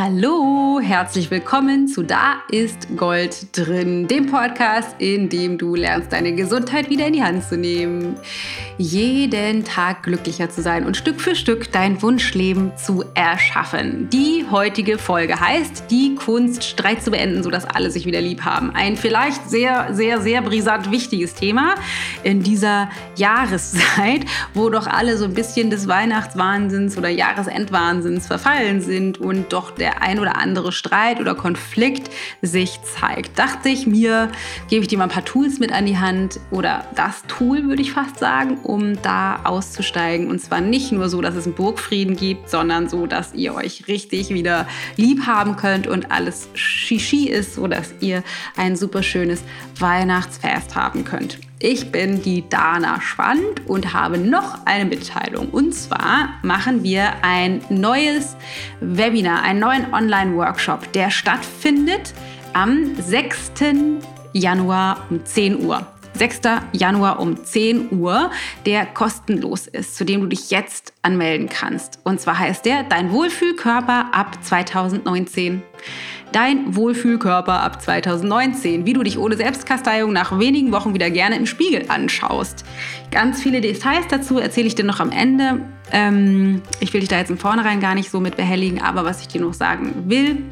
Hallo, herzlich willkommen zu Da ist Gold drin, dem Podcast, in dem du lernst, deine Gesundheit wieder in die Hand zu nehmen, jeden Tag glücklicher zu sein und Stück für Stück dein Wunschleben zu erschaffen. Die heutige Folge heißt, die Kunst Streit zu beenden, sodass alle sich wieder lieb haben. Ein vielleicht sehr, sehr, sehr brisant wichtiges Thema in dieser Jahreszeit, wo doch alle so ein bisschen des Weihnachtswahnsinns oder Jahresendwahnsinns verfallen sind und doch der der ein oder andere Streit oder Konflikt sich zeigt. Dachte ich mir, gebe ich dir mal ein paar Tools mit an die Hand oder das Tool, würde ich fast sagen, um da auszusteigen. Und zwar nicht nur so, dass es einen Burgfrieden gibt, sondern so, dass ihr euch richtig wieder lieb haben könnt und alles Shishi ist, sodass ihr ein super schönes Weihnachtsfest haben könnt. Ich bin die Dana Schwand und habe noch eine Mitteilung. Und zwar machen wir ein neues Webinar, einen neuen Online-Workshop, der stattfindet am 6. Januar um 10 Uhr. 6. Januar um 10 Uhr, der kostenlos ist, zu dem du dich jetzt anmelden kannst. Und zwar heißt der Dein Wohlfühlkörper ab 2019. Dein Wohlfühlkörper ab 2019, wie du dich ohne Selbstkasteiung nach wenigen Wochen wieder gerne im Spiegel anschaust. Ganz viele Details dazu erzähle ich dir noch am Ende. Ähm, ich will dich da jetzt im Vornherein gar nicht so mit behelligen, aber was ich dir noch sagen will,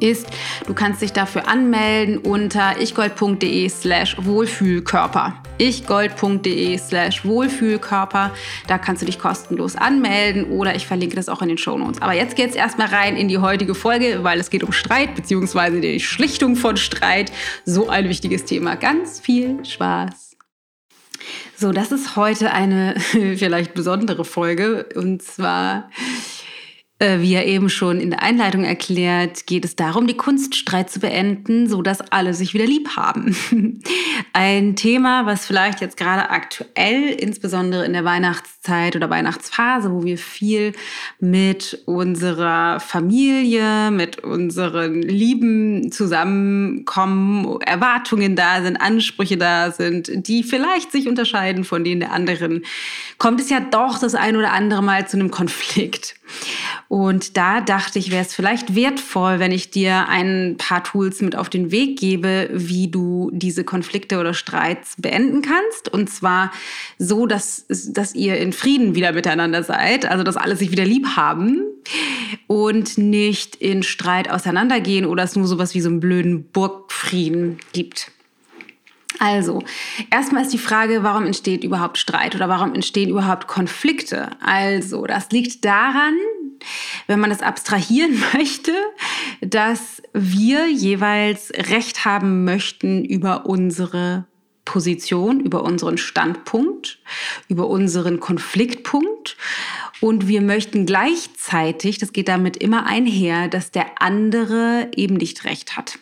ist, du kannst dich dafür anmelden unter ichgold.de slash Wohlfühlkörper. ichgold.de slash Wohlfühlkörper. Da kannst du dich kostenlos anmelden oder ich verlinke das auch in den Shownotes. Aber jetzt geht es erstmal rein in die heutige Folge, weil es geht um Streit bzw. die Schlichtung von Streit. So ein wichtiges Thema. Ganz viel Spaß. So, das ist heute eine vielleicht besondere Folge und zwar wie er eben schon in der Einleitung erklärt, geht es darum, die Kunststreit zu beenden, so dass alle sich wieder lieb haben. Ein Thema, was vielleicht jetzt gerade aktuell, insbesondere in der Weihnachtszeit oder Weihnachtsphase, wo wir viel mit unserer Familie, mit unseren Lieben zusammenkommen, Erwartungen da sind, Ansprüche da sind, die vielleicht sich unterscheiden von denen der anderen, kommt es ja doch das ein oder andere Mal zu einem Konflikt. Und da dachte ich, wäre es vielleicht wertvoll, wenn ich dir ein paar Tools mit auf den Weg gebe, wie du diese Konflikte oder Streits beenden kannst. Und zwar so, dass, dass ihr in Frieden wieder miteinander seid, also dass alle sich wieder lieb haben und nicht in Streit auseinandergehen oder es nur sowas wie so einen blöden Burgfrieden gibt. Also, erstmal ist die Frage, warum entsteht überhaupt Streit oder warum entstehen überhaupt Konflikte? Also, das liegt daran, wenn man das abstrahieren möchte, dass wir jeweils Recht haben möchten über unsere Position, über unseren Standpunkt, über unseren Konfliktpunkt. Und wir möchten gleichzeitig, das geht damit immer einher, dass der andere eben nicht recht hat.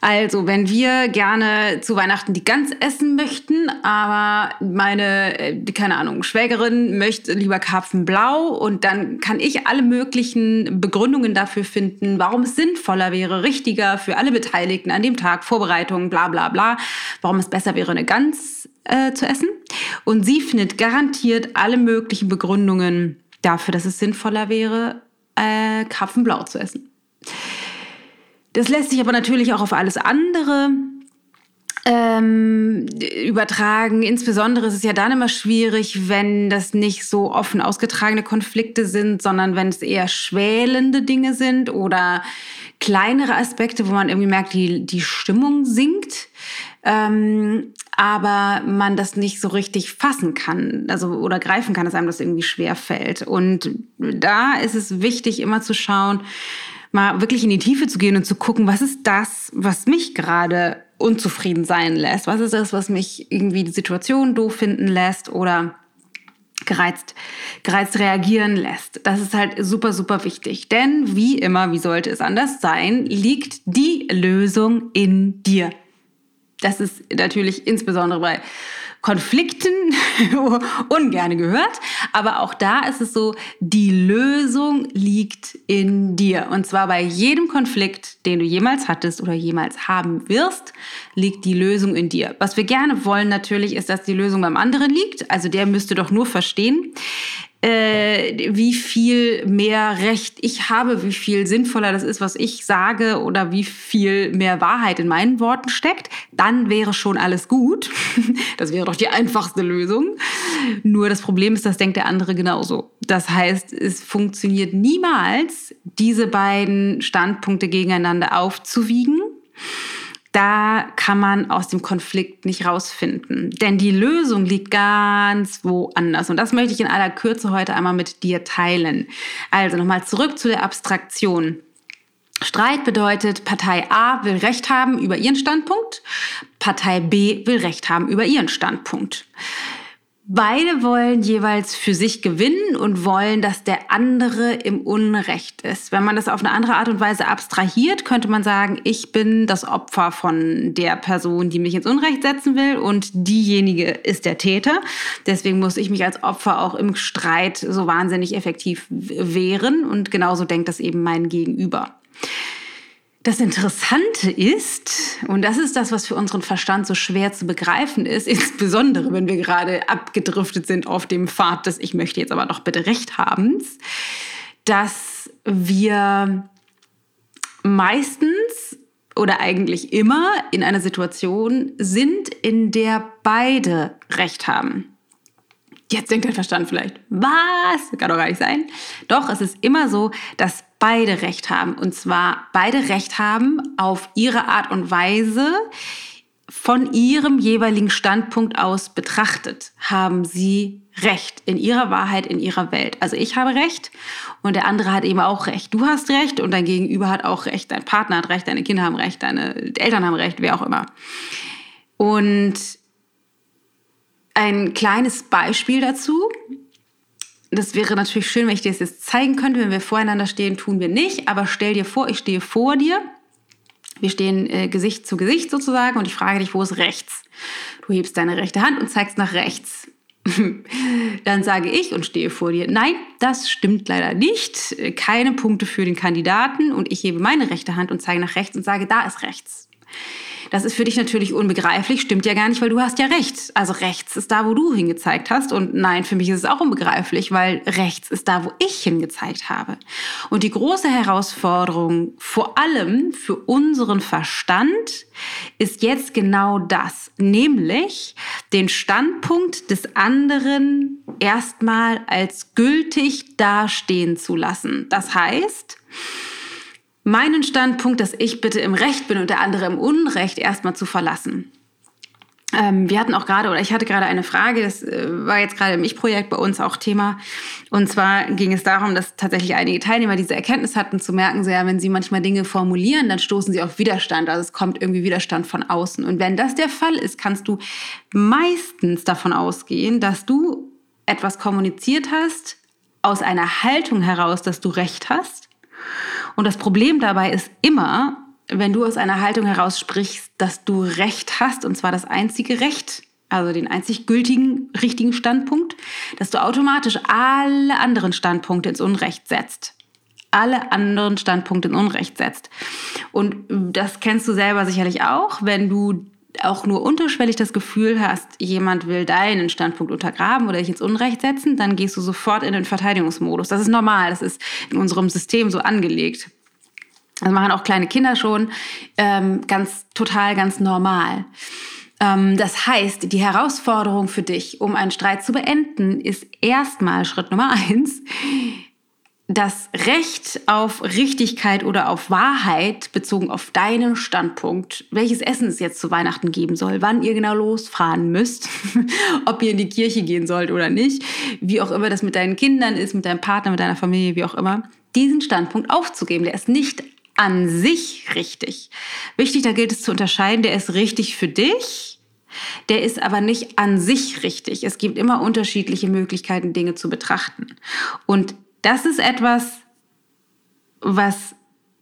Also, wenn wir gerne zu Weihnachten die Gans essen möchten, aber meine, äh, keine Ahnung, Schwägerin möchte lieber Karpfenblau und dann kann ich alle möglichen Begründungen dafür finden, warum es sinnvoller wäre, richtiger für alle Beteiligten an dem Tag, Vorbereitungen, bla bla bla, warum es besser wäre, eine Gans äh, zu essen. Und sie findet garantiert alle möglichen Begründungen dafür, dass es sinnvoller wäre, äh, Karpfenblau zu essen. Das lässt sich aber natürlich auch auf alles andere ähm, übertragen. Insbesondere ist es ja dann immer schwierig, wenn das nicht so offen ausgetragene Konflikte sind, sondern wenn es eher schwelende Dinge sind oder kleinere Aspekte, wo man irgendwie merkt, die, die Stimmung sinkt. Ähm, aber man das nicht so richtig fassen kann, also oder greifen kann, dass einem das irgendwie schwer fällt. Und da ist es wichtig, immer zu schauen, mal wirklich in die Tiefe zu gehen und zu gucken, was ist das, was mich gerade unzufrieden sein lässt? Was ist das, was mich irgendwie die Situation doof finden lässt oder gereizt, gereizt reagieren lässt? Das ist halt super, super wichtig. Denn wie immer, wie sollte es anders sein, liegt die Lösung in dir. Das ist natürlich insbesondere bei Konflikten ungern gehört. Aber auch da ist es so, die Lösung liegt in dir. Und zwar bei jedem Konflikt, den du jemals hattest oder jemals haben wirst, liegt die Lösung in dir. Was wir gerne wollen natürlich ist, dass die Lösung beim anderen liegt. Also der müsste doch nur verstehen, äh, wie viel mehr Recht ich habe, wie viel sinnvoller das ist, was ich sage oder wie viel mehr Wahrheit in meinen Worten steckt, dann wäre schon alles gut. Das wäre doch die einfachste Lösung. Nur das Problem ist, das denkt der andere genauso. Das heißt, es funktioniert niemals, diese beiden Standpunkte gegeneinander aufzuwiegen da kann man aus dem Konflikt nicht rausfinden. Denn die Lösung liegt ganz woanders. Und das möchte ich in aller Kürze heute einmal mit dir teilen. Also nochmal zurück zu der Abstraktion. Streit bedeutet, Partei A will Recht haben über ihren Standpunkt, Partei B will Recht haben über ihren Standpunkt. Beide wollen jeweils für sich gewinnen und wollen, dass der andere im Unrecht ist. Wenn man das auf eine andere Art und Weise abstrahiert, könnte man sagen, ich bin das Opfer von der Person, die mich ins Unrecht setzen will und diejenige ist der Täter. Deswegen muss ich mich als Opfer auch im Streit so wahnsinnig effektiv wehren und genauso denkt das eben mein Gegenüber. Das Interessante ist, und das ist das, was für unseren Verstand so schwer zu begreifen ist, insbesondere wenn wir gerade abgedriftet sind auf dem Pfad des Ich möchte jetzt aber doch bitte Recht haben, dass wir meistens oder eigentlich immer in einer Situation sind, in der beide Recht haben. Jetzt denkt der Verstand vielleicht, was? Kann doch gar nicht sein. Doch, es ist immer so, dass beide Recht haben. Und zwar beide Recht haben auf ihre Art und Weise, von ihrem jeweiligen Standpunkt aus betrachtet, haben sie Recht in ihrer Wahrheit, in ihrer Welt. Also ich habe Recht und der andere hat eben auch Recht. Du hast Recht und dein Gegenüber hat auch Recht. Dein Partner hat Recht, deine Kinder haben Recht, deine Eltern haben Recht, wer auch immer. Und ein kleines Beispiel dazu. Das wäre natürlich schön, wenn ich dir das jetzt zeigen könnte. Wenn wir voreinander stehen, tun wir nicht. Aber stell dir vor, ich stehe vor dir. Wir stehen äh, Gesicht zu Gesicht sozusagen und ich frage dich, wo ist rechts? Du hebst deine rechte Hand und zeigst nach rechts. Dann sage ich und stehe vor dir, nein, das stimmt leider nicht. Keine Punkte für den Kandidaten und ich hebe meine rechte Hand und zeige nach rechts und sage, da ist rechts. Das ist für dich natürlich unbegreiflich, stimmt ja gar nicht, weil du hast ja recht. Also rechts ist da, wo du hingezeigt hast. Und nein, für mich ist es auch unbegreiflich, weil rechts ist da, wo ich hingezeigt habe. Und die große Herausforderung, vor allem für unseren Verstand, ist jetzt genau das, nämlich den Standpunkt des anderen erstmal als gültig dastehen zu lassen. Das heißt, meinen Standpunkt, dass ich bitte im Recht bin und der andere im Unrecht, erstmal zu verlassen. Ähm, wir hatten auch gerade, oder ich hatte gerade eine Frage, das äh, war jetzt gerade im Ich-Projekt bei uns auch Thema. Und zwar ging es darum, dass tatsächlich einige Teilnehmer diese Erkenntnis hatten, zu merken, so, ja, wenn sie manchmal Dinge formulieren, dann stoßen sie auf Widerstand. Also es kommt irgendwie Widerstand von außen. Und wenn das der Fall ist, kannst du meistens davon ausgehen, dass du etwas kommuniziert hast aus einer Haltung heraus, dass du Recht hast und das Problem dabei ist immer, wenn du aus einer Haltung heraus sprichst, dass du Recht hast, und zwar das einzige Recht, also den einzig gültigen, richtigen Standpunkt, dass du automatisch alle anderen Standpunkte ins Unrecht setzt. Alle anderen Standpunkte ins Unrecht setzt. Und das kennst du selber sicherlich auch, wenn du auch nur unterschwellig das Gefühl hast, jemand will deinen Standpunkt untergraben oder dich ins Unrecht setzen, dann gehst du sofort in den Verteidigungsmodus. Das ist normal, das ist in unserem System so angelegt. Das machen auch kleine Kinder schon, ähm, ganz total, ganz normal. Ähm, das heißt, die Herausforderung für dich, um einen Streit zu beenden, ist erstmal Schritt Nummer eins, das Recht auf Richtigkeit oder auf Wahrheit bezogen auf deinen Standpunkt, welches Essen es jetzt zu Weihnachten geben soll, wann ihr genau losfahren müsst, ob ihr in die Kirche gehen sollt oder nicht, wie auch immer das mit deinen Kindern ist, mit deinem Partner, mit deiner Familie, wie auch immer, diesen Standpunkt aufzugeben. Der ist nicht an sich richtig. Wichtig, da gilt es zu unterscheiden, der ist richtig für dich, der ist aber nicht an sich richtig. Es gibt immer unterschiedliche Möglichkeiten, Dinge zu betrachten. Und das ist etwas, was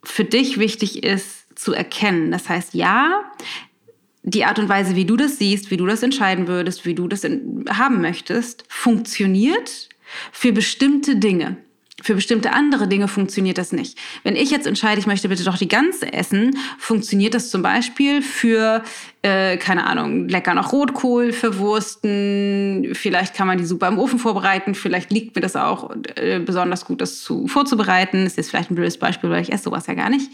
für dich wichtig ist zu erkennen. Das heißt, ja, die Art und Weise, wie du das siehst, wie du das entscheiden würdest, wie du das haben möchtest, funktioniert für bestimmte Dinge. Für bestimmte andere Dinge funktioniert das nicht. Wenn ich jetzt entscheide, ich möchte bitte doch die ganze essen, funktioniert das zum Beispiel für, äh, keine Ahnung, lecker noch Rotkohl verwursten. Vielleicht kann man die super im Ofen vorbereiten. Vielleicht liegt mir das auch äh, besonders gut, das zu, vorzubereiten. Ist vielleicht ein blödes Beispiel, weil ich esse sowas ja gar nicht.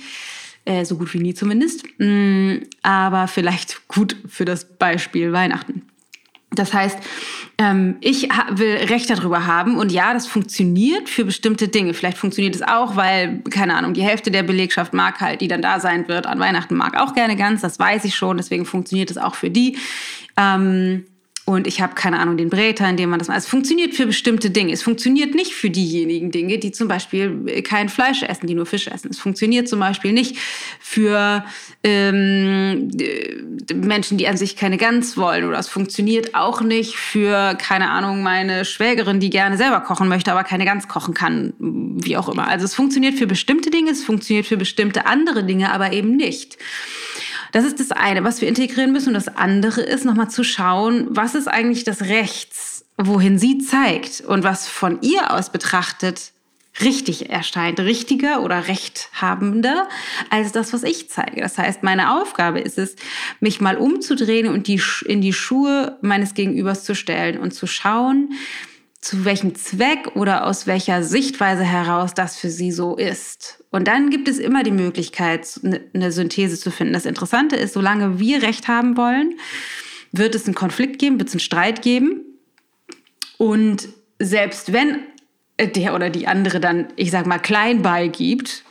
Äh, so gut wie nie zumindest. Mm, aber vielleicht gut für das Beispiel Weihnachten. Das heißt, ähm, ich will Recht darüber haben und ja, das funktioniert für bestimmte Dinge. Vielleicht funktioniert es auch, weil, keine Ahnung, die Hälfte der Belegschaft mag halt, die dann da sein wird, an Weihnachten mag auch gerne ganz, das weiß ich schon, deswegen funktioniert es auch für die. Ähm, und ich habe keine Ahnung, den Bräter, in dem man das macht. Es funktioniert für bestimmte Dinge. Es funktioniert nicht für diejenigen Dinge, die zum Beispiel äh, kein Fleisch essen, die nur Fisch essen. Es funktioniert zum Beispiel nicht für ähm, Menschen, die an sich keine Gans wollen. Oder es funktioniert auch nicht für, keine Ahnung, meine Schwägerin, die gerne selber kochen möchte, aber keine Gans kochen kann. Wie auch immer. Also es funktioniert für bestimmte Dinge, es funktioniert für bestimmte andere Dinge, aber eben nicht. Das ist das eine, was wir integrieren müssen. Und das andere ist, nochmal zu schauen, was ist eigentlich das Rechts, wohin sie zeigt und was von ihr aus betrachtet richtig erscheint, richtiger oder rechthabender als das, was ich zeige. Das heißt, meine Aufgabe ist es, mich mal umzudrehen und die, in die Schuhe meines Gegenübers zu stellen und zu schauen, zu welchem Zweck oder aus welcher Sichtweise heraus das für sie so ist. Und dann gibt es immer die Möglichkeit, eine Synthese zu finden. Das Interessante ist, solange wir Recht haben wollen, wird es einen Konflikt geben, wird es einen Streit geben. Und selbst wenn der oder die andere dann, ich sag mal, klein beigibt,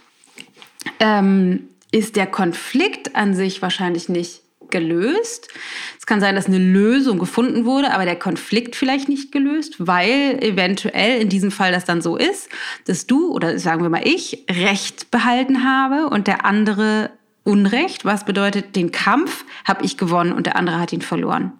ähm, ist der Konflikt an sich wahrscheinlich nicht gelöst. Es kann sein, dass eine Lösung gefunden wurde, aber der Konflikt vielleicht nicht gelöst, weil eventuell in diesem Fall das dann so ist, dass du oder sagen wir mal ich Recht behalten habe und der andere Unrecht, was bedeutet, den Kampf habe ich gewonnen und der andere hat ihn verloren.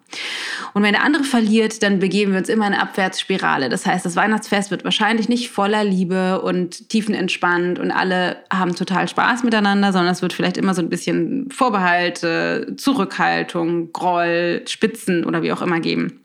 Und wenn der andere verliert, dann begeben wir uns immer in eine Abwärtsspirale. Das heißt, das Weihnachtsfest wird wahrscheinlich nicht voller Liebe und tiefenentspannt und alle haben total Spaß miteinander, sondern es wird vielleicht immer so ein bisschen Vorbehalte, Zurückhaltung, Groll, Spitzen oder wie auch immer geben.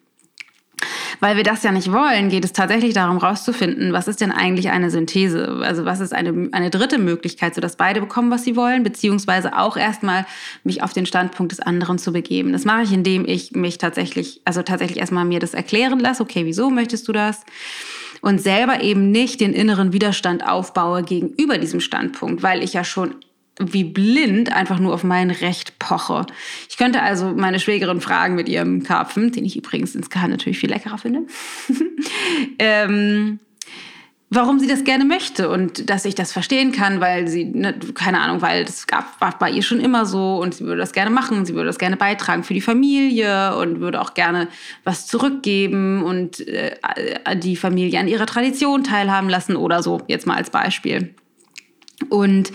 Weil wir das ja nicht wollen, geht es tatsächlich darum, herauszufinden, was ist denn eigentlich eine Synthese? Also was ist eine, eine dritte Möglichkeit, sodass beide bekommen, was sie wollen, beziehungsweise auch erstmal mich auf den Standpunkt des anderen zu begeben. Das mache ich, indem ich mich tatsächlich, also tatsächlich erstmal mir das erklären lasse, okay, wieso möchtest du das? Und selber eben nicht den inneren Widerstand aufbaue gegenüber diesem Standpunkt, weil ich ja schon wie blind einfach nur auf mein Recht poche. Ich könnte also meine Schwägerin fragen mit ihrem Karpfen, den ich übrigens insgeheim natürlich viel leckerer finde, ähm, warum sie das gerne möchte und dass ich das verstehen kann, weil sie, ne, keine Ahnung, weil das gab, war bei ihr schon immer so und sie würde das gerne machen, sie würde das gerne beitragen für die Familie und würde auch gerne was zurückgeben und äh, die Familie an ihrer Tradition teilhaben lassen oder so, jetzt mal als Beispiel. Und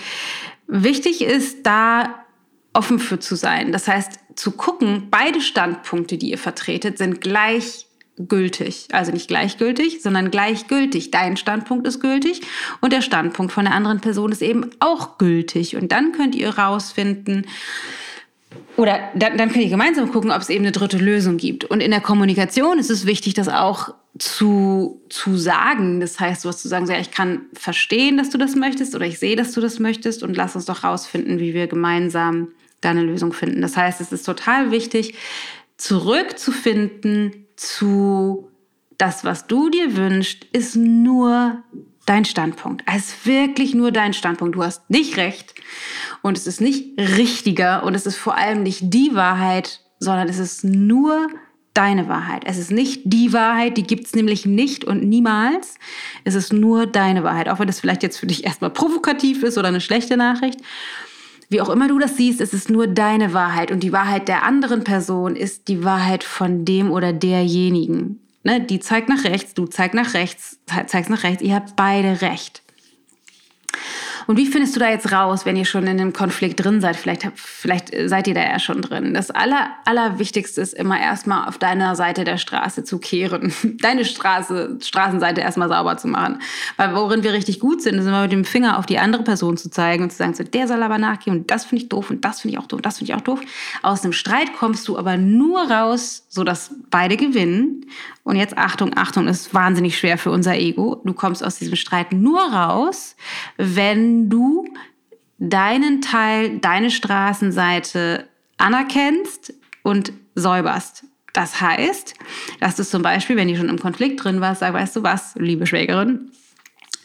Wichtig ist, da offen für zu sein. Das heißt, zu gucken, beide Standpunkte, die ihr vertretet, sind gleichgültig. Also nicht gleichgültig, sondern gleichgültig. Dein Standpunkt ist gültig und der Standpunkt von der anderen Person ist eben auch gültig. Und dann könnt ihr rausfinden, oder dann, dann könnt ihr gemeinsam gucken, ob es eben eine dritte Lösung gibt. Und in der Kommunikation ist es wichtig, das auch zu, zu sagen. Das heißt, was zu sagen, so, ja, ich kann verstehen, dass du das möchtest oder ich sehe, dass du das möchtest und lass uns doch rausfinden, wie wir gemeinsam da eine Lösung finden. Das heißt, es ist total wichtig, zurückzufinden zu das, was du dir wünschst, ist nur dein Standpunkt. Es ist wirklich nur dein Standpunkt. Du hast nicht recht und es ist nicht richtiger und es ist vor allem nicht die Wahrheit, sondern es ist nur deine Wahrheit. Es ist nicht die Wahrheit, die gibt es nämlich nicht und niemals. Es ist nur deine Wahrheit, auch wenn das vielleicht jetzt für dich erstmal provokativ ist oder eine schlechte Nachricht. Wie auch immer du das siehst, es ist nur deine Wahrheit und die Wahrheit der anderen Person ist die Wahrheit von dem oder derjenigen. Ne, die zeigt nach rechts, du zeigst nach rechts, zeigst nach rechts, ihr habt beide recht. Und wie findest du da jetzt raus, wenn ihr schon in einem Konflikt drin seid? Vielleicht, vielleicht seid ihr da ja schon drin. Das Aller, Allerwichtigste ist immer erstmal auf deiner Seite der Straße zu kehren. Deine Straße, Straßenseite erstmal sauber zu machen. Weil worin wir richtig gut sind, ist immer mit dem Finger auf die andere Person zu zeigen und zu sagen, so, der soll aber nachgehen und das finde ich doof und das finde ich auch doof und das finde ich auch doof. Aus einem Streit kommst du aber nur raus, sodass beide gewinnen und jetzt Achtung, Achtung, ist wahnsinnig schwer für unser Ego. Du kommst aus diesem Streit nur raus, wenn du deinen Teil, deine Straßenseite anerkennst und säuberst. Das heißt, dass du zum Beispiel, wenn du schon im Konflikt drin warst, sagst, weißt du was, liebe Schwägerin,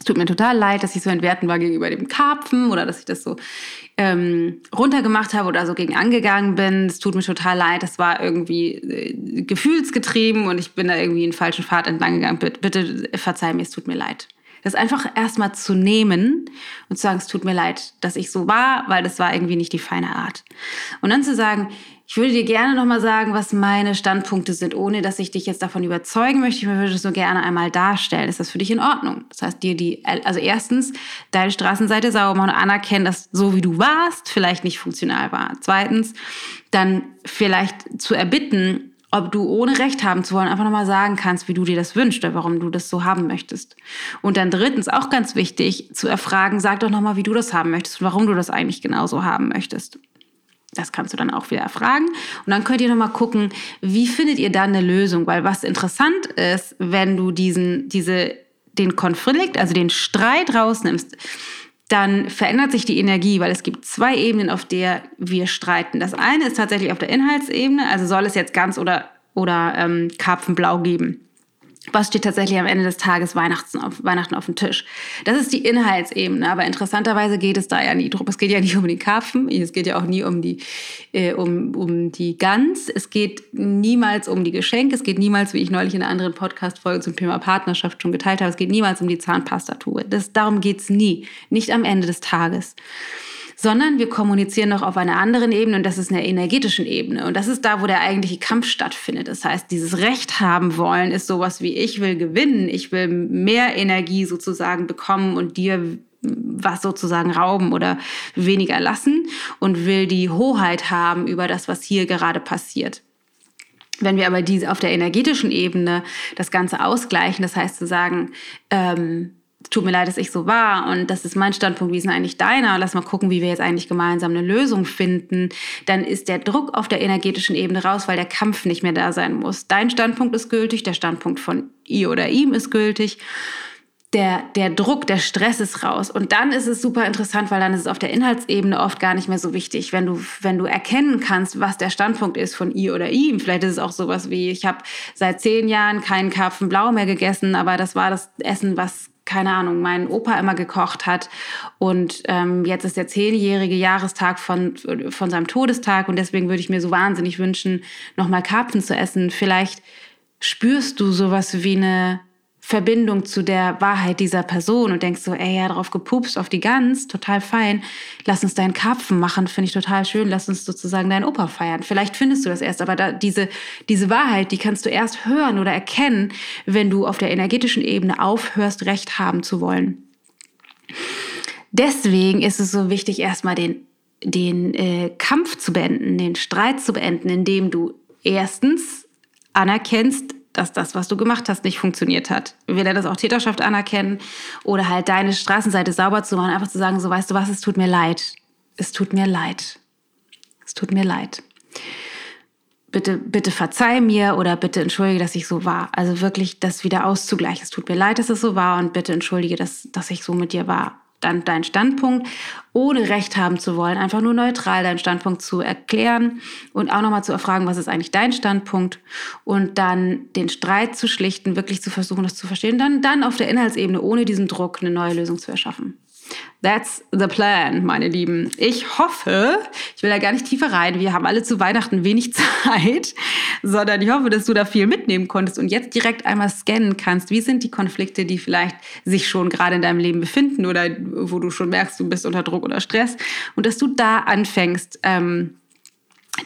tut mir total leid, dass ich so entwerten war gegenüber dem Karpfen oder dass ich das so ähm, runtergemacht habe oder so gegen angegangen bin. Es tut mir total leid, das war irgendwie äh, gefühlsgetrieben und ich bin da irgendwie einen falschen Pfad entlang gegangen. Bitte, bitte verzeih mir, es tut mir leid. Das einfach erstmal zu nehmen und zu sagen, es tut mir leid, dass ich so war, weil das war irgendwie nicht die feine Art. Und dann zu sagen, ich würde dir gerne nochmal sagen, was meine Standpunkte sind, ohne dass ich dich jetzt davon überzeugen möchte. Ich würde es nur gerne einmal darstellen. Ist das für dich in Ordnung? Das heißt, dir die, also erstens, deine Straßenseite sauber machen und anerkennen, dass so wie du warst, vielleicht nicht funktional war. Zweitens, dann vielleicht zu erbitten, ob du ohne Recht haben zu wollen einfach nochmal sagen kannst, wie du dir das wünschst oder warum du das so haben möchtest. Und dann drittens, auch ganz wichtig, zu erfragen, sag doch nochmal, wie du das haben möchtest und warum du das eigentlich genauso haben möchtest. Das kannst du dann auch wieder erfragen. Und dann könnt ihr nochmal gucken, wie findet ihr dann eine Lösung? Weil was interessant ist, wenn du diesen, diese, den Konflikt, also den Streit rausnimmst, dann verändert sich die Energie, weil es gibt zwei Ebenen, auf der wir streiten. Das eine ist tatsächlich auf der Inhaltsebene, also soll es jetzt ganz oder, oder ähm, Karpfenblau geben was steht tatsächlich am Ende des Tages Weihnachten auf, Weihnachten auf dem Tisch. Das ist die Inhaltsebene, aber interessanterweise geht es da ja nie drum. Es geht ja nicht um den Karpfen, es geht ja auch nie um die, äh, um, um die Gans, es geht niemals um die Geschenke, es geht niemals, wie ich neulich in einer anderen Podcast-Folge zum Thema Partnerschaft schon geteilt habe, es geht niemals um die Zahnpastatube. Das, darum geht's nie, nicht am Ende des Tages sondern wir kommunizieren noch auf einer anderen Ebene und das ist eine energetischen Ebene. Und das ist da, wo der eigentliche Kampf stattfindet. Das heißt, dieses Recht haben wollen ist sowas wie ich will gewinnen, ich will mehr Energie sozusagen bekommen und dir was sozusagen rauben oder weniger lassen und will die Hoheit haben über das, was hier gerade passiert. Wenn wir aber diese auf der energetischen Ebene das Ganze ausgleichen, das heißt zu sagen, ähm, tut mir leid, dass ich so war und das ist mein Standpunkt, wie ist denn eigentlich deiner? Lass mal gucken, wie wir jetzt eigentlich gemeinsam eine Lösung finden. Dann ist der Druck auf der energetischen Ebene raus, weil der Kampf nicht mehr da sein muss. Dein Standpunkt ist gültig, der Standpunkt von ihr oder ihm ist gültig. Der, der Druck, der Stress ist raus. Und dann ist es super interessant, weil dann ist es auf der Inhaltsebene oft gar nicht mehr so wichtig. Wenn du, wenn du erkennen kannst, was der Standpunkt ist von ihr oder ihm, vielleicht ist es auch sowas wie, ich habe seit zehn Jahren keinen Karpfenblau mehr gegessen, aber das war das Essen, was keine Ahnung, mein Opa immer gekocht hat. Und ähm, jetzt ist der zehnjährige Jahrestag von, von seinem Todestag und deswegen würde ich mir so wahnsinnig wünschen, nochmal Karpfen zu essen. Vielleicht spürst du sowas wie eine Verbindung zu der Wahrheit dieser Person und denkst so, ey, ja, drauf gepupst, auf die Gans, total fein. Lass uns deinen Karpfen machen, finde ich total schön. Lass uns sozusagen deinen Opa feiern. Vielleicht findest du das erst, aber da, diese, diese Wahrheit, die kannst du erst hören oder erkennen, wenn du auf der energetischen Ebene aufhörst, Recht haben zu wollen. Deswegen ist es so wichtig, erstmal den, den äh, Kampf zu beenden, den Streit zu beenden, indem du erstens anerkennst, dass das, was du gemacht hast, nicht funktioniert hat. Wir nennen das auch Täterschaft anerkennen oder halt deine Straßenseite sauber zu machen, einfach zu sagen, so weißt du was, es tut mir leid. Es tut mir leid. Es tut mir leid. Bitte, bitte verzeih mir oder bitte entschuldige, dass ich so war. Also wirklich das wieder auszugleichen. Es tut mir leid, dass es so war und bitte entschuldige, dass, dass ich so mit dir war dann deinen Standpunkt, ohne Recht haben zu wollen, einfach nur neutral deinen Standpunkt zu erklären und auch nochmal zu erfragen, was ist eigentlich dein Standpunkt und dann den Streit zu schlichten, wirklich zu versuchen, das zu verstehen, dann, dann auf der Inhaltsebene ohne diesen Druck eine neue Lösung zu erschaffen. That's the plan, meine Lieben. Ich hoffe, ich will da gar nicht tiefer rein. Wir haben alle zu Weihnachten wenig Zeit, sondern ich hoffe, dass du da viel mitnehmen konntest und jetzt direkt einmal scannen kannst. Wie sind die Konflikte, die vielleicht sich schon gerade in deinem Leben befinden oder wo du schon merkst, du bist unter Druck oder Stress und dass du da anfängst, ähm,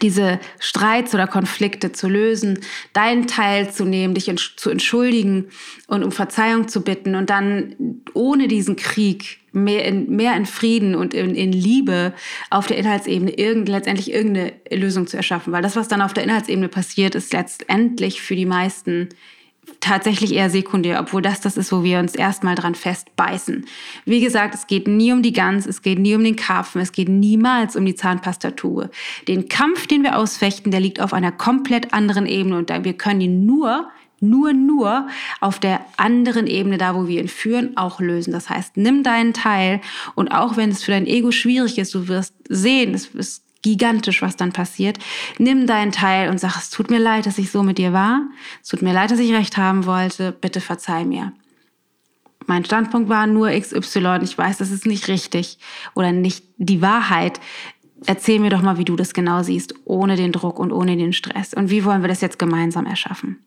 diese Streits oder Konflikte zu lösen, deinen Teil zu nehmen, dich zu entschuldigen und um Verzeihung zu bitten und dann ohne diesen Krieg mehr in, mehr in Frieden und in, in Liebe auf der Inhaltsebene irgend, letztendlich irgendeine Lösung zu erschaffen. Weil das, was dann auf der Inhaltsebene passiert, ist letztendlich für die meisten tatsächlich eher sekundär, obwohl das das ist, wo wir uns erstmal dran festbeißen. Wie gesagt, es geht nie um die Gans, es geht nie um den Karpfen, es geht niemals um die Zahnpastatube. Den Kampf, den wir ausfechten, der liegt auf einer komplett anderen Ebene und wir können ihn nur nur, nur auf der anderen Ebene, da wo wir ihn führen, auch lösen. Das heißt, nimm deinen Teil und auch wenn es für dein Ego schwierig ist, du wirst sehen, es ist gigantisch, was dann passiert. Nimm deinen Teil und sag, es tut mir leid, dass ich so mit dir war. Es tut mir leid, dass ich recht haben wollte. Bitte verzeih mir. Mein Standpunkt war nur XY. Ich weiß, das ist nicht richtig oder nicht die Wahrheit. Erzähl mir doch mal, wie du das genau siehst, ohne den Druck und ohne den Stress. Und wie wollen wir das jetzt gemeinsam erschaffen?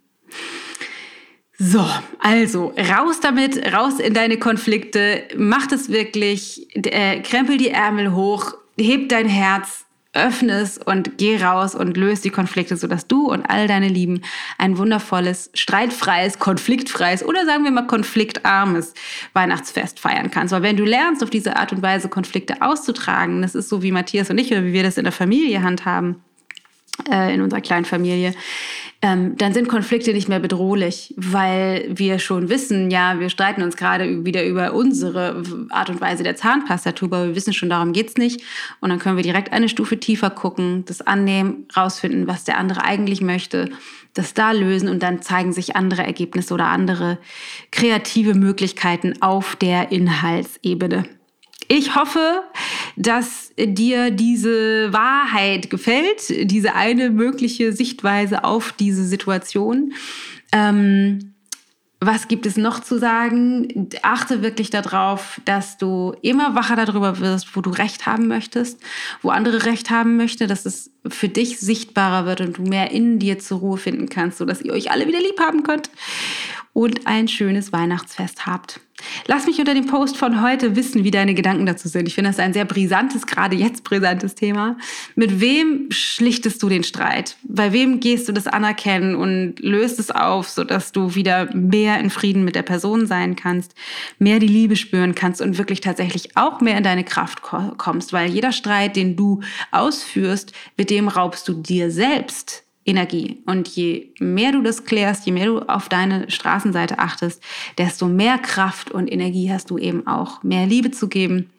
So, also raus damit, raus in deine Konflikte, mach das wirklich, äh, krempel die Ärmel hoch, heb dein Herz, öffne es und geh raus und löse die Konflikte, sodass du und all deine Lieben ein wundervolles, streitfreies, konfliktfreies oder sagen wir mal konfliktarmes Weihnachtsfest feiern kannst. Weil wenn du lernst, auf diese Art und Weise Konflikte auszutragen, das ist so wie Matthias und ich oder wie wir das in der Familie handhaben, äh, in unserer kleinen Familie, ähm, dann sind Konflikte nicht mehr bedrohlich, weil wir schon wissen, ja, wir streiten uns gerade wieder über unsere Art und Weise der Zahnpastatube, aber wir wissen schon, darum geht's nicht. Und dann können wir direkt eine Stufe tiefer gucken, das annehmen, rausfinden, was der andere eigentlich möchte, das da lösen und dann zeigen sich andere Ergebnisse oder andere kreative Möglichkeiten auf der Inhaltsebene. Ich hoffe, dass dir diese Wahrheit gefällt, diese eine mögliche Sichtweise auf diese Situation. Ähm, was gibt es noch zu sagen? Achte wirklich darauf, dass du immer wacher darüber wirst, wo du Recht haben möchtest, wo andere Recht haben möchten, dass es für dich sichtbarer wird und du mehr in dir zur Ruhe finden kannst, sodass ihr euch alle wieder lieb haben könnt und ein schönes Weihnachtsfest habt. Lass mich unter dem Post von heute wissen, wie deine Gedanken dazu sind. Ich finde das ein sehr brisantes, gerade jetzt brisantes Thema. Mit wem schlichtest du den Streit? Bei wem gehst du das anerkennen und löst es auf, sodass du wieder mehr in Frieden mit der Person sein kannst, mehr die Liebe spüren kannst und wirklich tatsächlich auch mehr in deine Kraft kommst? Weil jeder Streit, den du ausführst, mit dem raubst du dir selbst Energie. Und je mehr du das klärst, je mehr du auf deine Straßenseite achtest, desto mehr Kraft und Energie hast du eben auch, mehr Liebe zu geben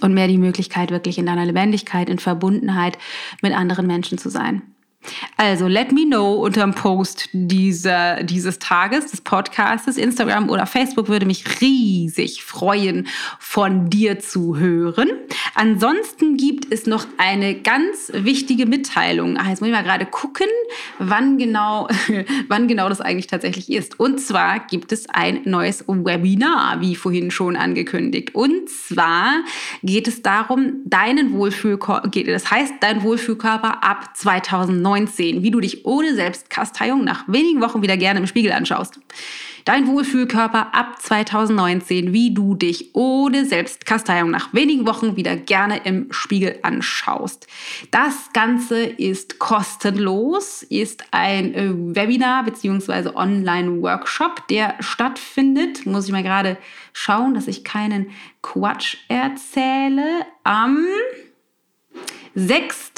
und mehr die Möglichkeit, wirklich in deiner Lebendigkeit, in Verbundenheit mit anderen Menschen zu sein. Also, let me know unter dem Post dieser, dieses Tages, des Podcastes. Instagram oder Facebook würde mich riesig freuen, von dir zu hören. Ansonsten gibt es noch eine ganz wichtige Mitteilung. Ach, jetzt muss ich mal gerade gucken, wann genau, wann genau das eigentlich tatsächlich ist. Und zwar gibt es ein neues Webinar, wie vorhin schon angekündigt. Und zwar geht es darum, deinen Wohlfühlkörper, das heißt, dein Wohlfühlkörper ab 2019 19, wie du dich ohne Selbstkasteiung nach wenigen Wochen wieder gerne im Spiegel anschaust. Dein Wohlfühlkörper ab 2019, wie du dich ohne Selbstkasteiung nach wenigen Wochen wieder gerne im Spiegel anschaust. Das Ganze ist kostenlos, ist ein äh, Webinar bzw. Online-Workshop, der stattfindet. Muss ich mal gerade schauen, dass ich keinen Quatsch erzähle. Am 6.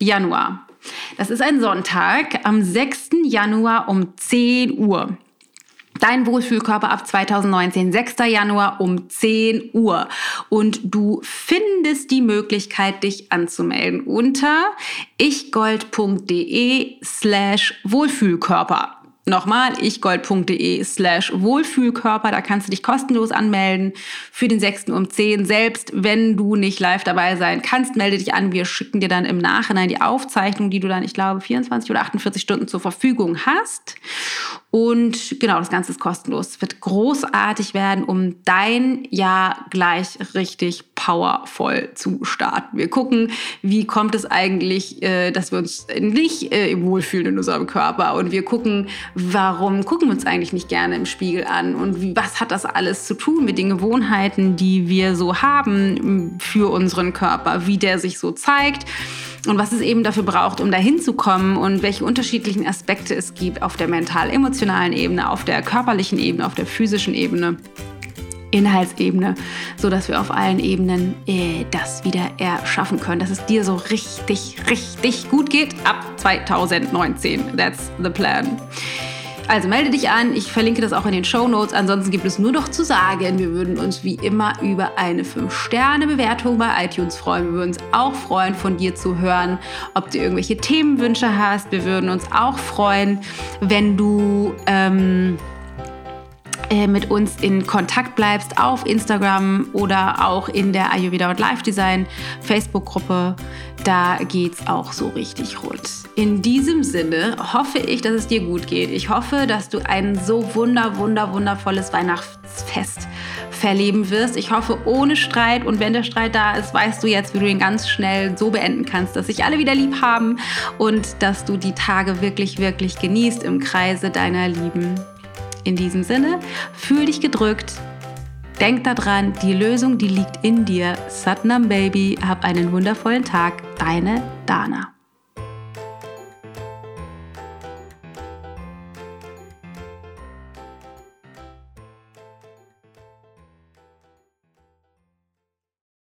Januar. Das ist ein Sonntag am 6. Januar um 10 Uhr. Dein Wohlfühlkörper ab 2019, 6. Januar um 10 Uhr. Und du findest die Möglichkeit, dich anzumelden unter ichgold.de slash Wohlfühlkörper. Nochmal, ichgold.de slash Wohlfühlkörper, da kannst du dich kostenlos anmelden für den 6. um 10. Selbst wenn du nicht live dabei sein kannst, melde dich an. Wir schicken dir dann im Nachhinein die Aufzeichnung, die du dann, ich glaube, 24 oder 48 Stunden zur Verfügung hast. Und genau, das Ganze ist kostenlos. Es wird großartig werden, um dein Jahr gleich richtig powervoll zu starten. Wir gucken, wie kommt es eigentlich, äh, dass wir uns nicht äh, wohlfühlen in unserem Körper. Und wir gucken, warum gucken wir uns eigentlich nicht gerne im Spiegel an. Und was hat das alles zu tun mit den Gewohnheiten, die wir so haben für unseren Körper, wie der sich so zeigt und was es eben dafür braucht, um dahin zu kommen und welche unterschiedlichen Aspekte es gibt auf der mental-emotionalen Ebene, auf der körperlichen Ebene, auf der physischen Ebene. Inhaltsebene, so dass wir auf allen Ebenen äh, das wieder erschaffen können, dass es dir so richtig, richtig gut geht ab 2019. That's the plan. Also melde dich an, ich verlinke das auch in den Show Notes. Ansonsten gibt es nur noch zu sagen, wir würden uns wie immer über eine 5-Sterne-Bewertung bei iTunes freuen. Wir würden uns auch freuen, von dir zu hören, ob du irgendwelche Themenwünsche hast. Wir würden uns auch freuen, wenn du ähm, äh, mit uns in Kontakt bleibst auf Instagram oder auch in der Ayurveda und Life Design Facebook-Gruppe. Da geht's auch so richtig rund. In diesem Sinne hoffe ich, dass es dir gut geht. Ich hoffe, dass du ein so wunder, wunder, wundervolles Weihnachtsfest verleben wirst. Ich hoffe ohne Streit und wenn der Streit da ist, weißt du jetzt, wie du ihn ganz schnell so beenden kannst, dass sich alle wieder lieb haben und dass du die Tage wirklich, wirklich genießt im Kreise deiner Lieben. In diesem Sinne, fühl dich gedrückt. Denk daran, die Lösung, die liegt in dir. Satnam Baby, hab einen wundervollen Tag. Deine Dana.